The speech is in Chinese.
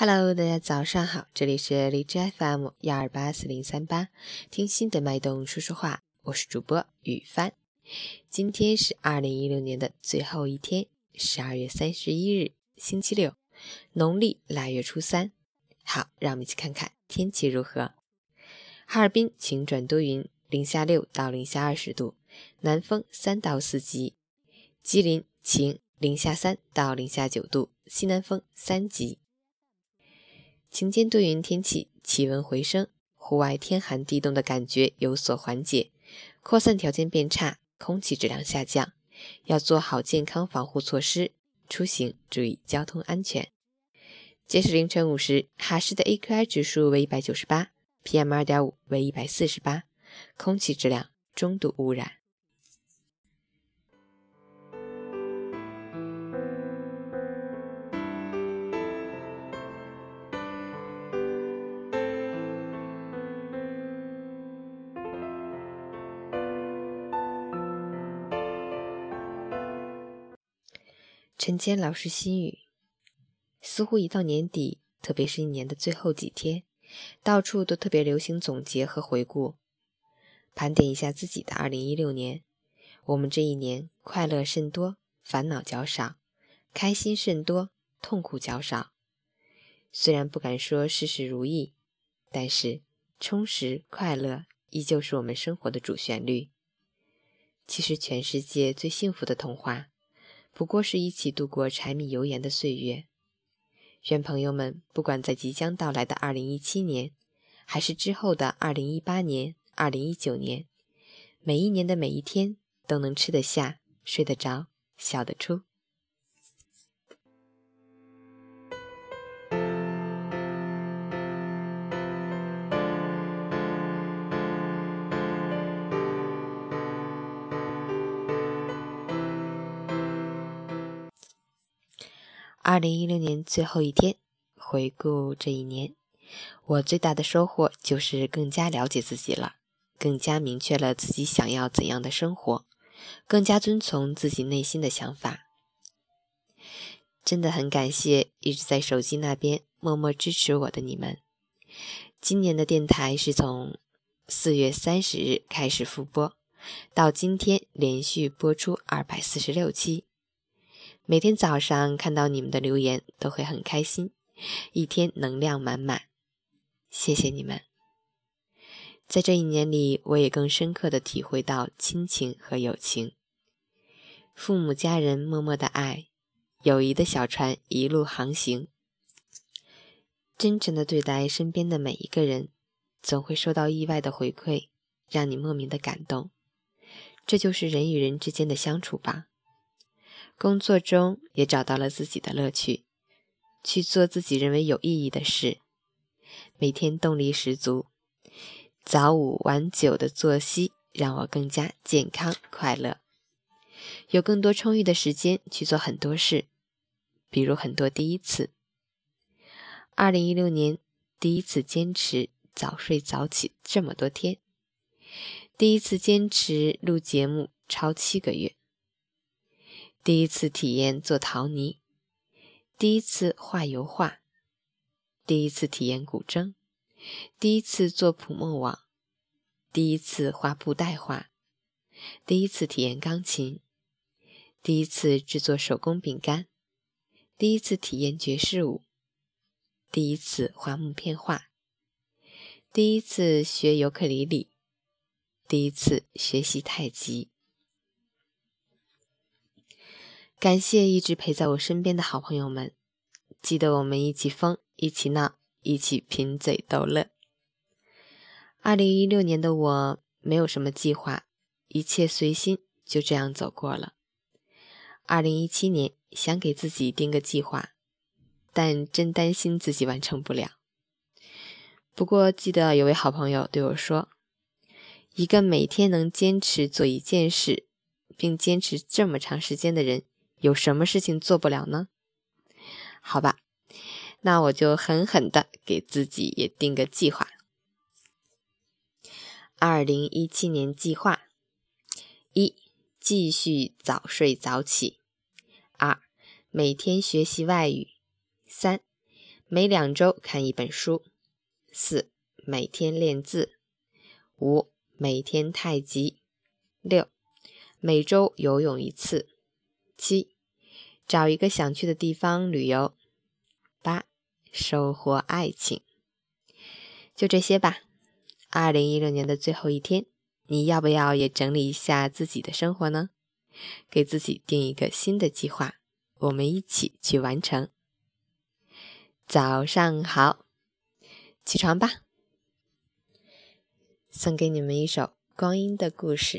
Hello，大家早上好，这里是荔枝 FM 幺二八四零三八，听心的脉动说说话，我是主播雨帆。今天是二零一六年的最后一天，十二月三十一日，星期六，农历腊月初三。好，让我们一起看看天气如何。哈尔滨晴转多云，零下六到零下二十度，南风三到四级。吉林晴，零下三到零下九度，西南风三级。晴间多云天气，气温回升，户外天寒地冻的感觉有所缓解，扩散条件变差，空气质量下降，要做好健康防护措施，出行注意交通安全。截止凌晨五时，哈市的 AQI 指数为一百九十八，PM 二点五为一百四十八，空气质量中度污染。陈坚老师心语：似乎一到年底，特别是一年的最后几天，到处都特别流行总结和回顾，盘点一下自己的2016年。我们这一年快乐甚多，烦恼较少；开心甚多，痛苦较少。虽然不敢说事事如意，但是充实快乐依旧是我们生活的主旋律。其实，全世界最幸福的童话。不过是一起度过柴米油盐的岁月。愿朋友们，不管在即将到来的二零一七年，还是之后的二零一八年、二零一九年，每一年的每一天，都能吃得下、睡得着、笑得出。二零一六年最后一天，回顾这一年，我最大的收获就是更加了解自己了，更加明确了自己想要怎样的生活，更加遵从自己内心的想法。真的很感谢一直在手机那边默默支持我的你们。今年的电台是从四月三十日开始复播，到今天连续播出二百四十六期。每天早上看到你们的留言，都会很开心，一天能量满满。谢谢你们！在这一年里，我也更深刻的体会到亲情和友情，父母家人默默的爱，友谊的小船一路航行。真诚的对待身边的每一个人，总会收到意外的回馈，让你莫名的感动。这就是人与人之间的相处吧。工作中也找到了自己的乐趣，去做自己认为有意义的事，每天动力十足。早午晚九的作息让我更加健康快乐，有更多充裕的时间去做很多事，比如很多第一次。二零一六年第一次坚持早睡早起这么多天，第一次坚持录节目超七个月。第一次体验做陶泥，第一次画油画，第一次体验古筝，第一次做捕梦网，第一次画布袋画，第一次体验钢琴，第一次制作手工饼干，第一次体验爵士舞，第一次画木片画，第一次学尤克里里，第一次学习太极。感谢一直陪在我身边的好朋友们，记得我们一起疯，一起闹，一起贫嘴逗乐。二零一六年的我没有什么计划，一切随心，就这样走过了。二零一七年想给自己定个计划，但真担心自己完成不了。不过记得有位好朋友对我说：“一个每天能坚持做一件事，并坚持这么长时间的人。”有什么事情做不了呢？好吧，那我就狠狠的给自己也定个计划。二零一七年计划：一、继续早睡早起；二、每天学习外语；三、每两周看一本书。四、每天练字。五、每天太极。六、每周游泳一次。七、找一个想去的地方旅游。八、收获爱情。就这些吧。二零一六年的最后一天，你要不要也整理一下自己的生活呢？给自己定一个新的计划，我们一起去完成。早上好，起床吧。送给你们一首《光阴的故事》。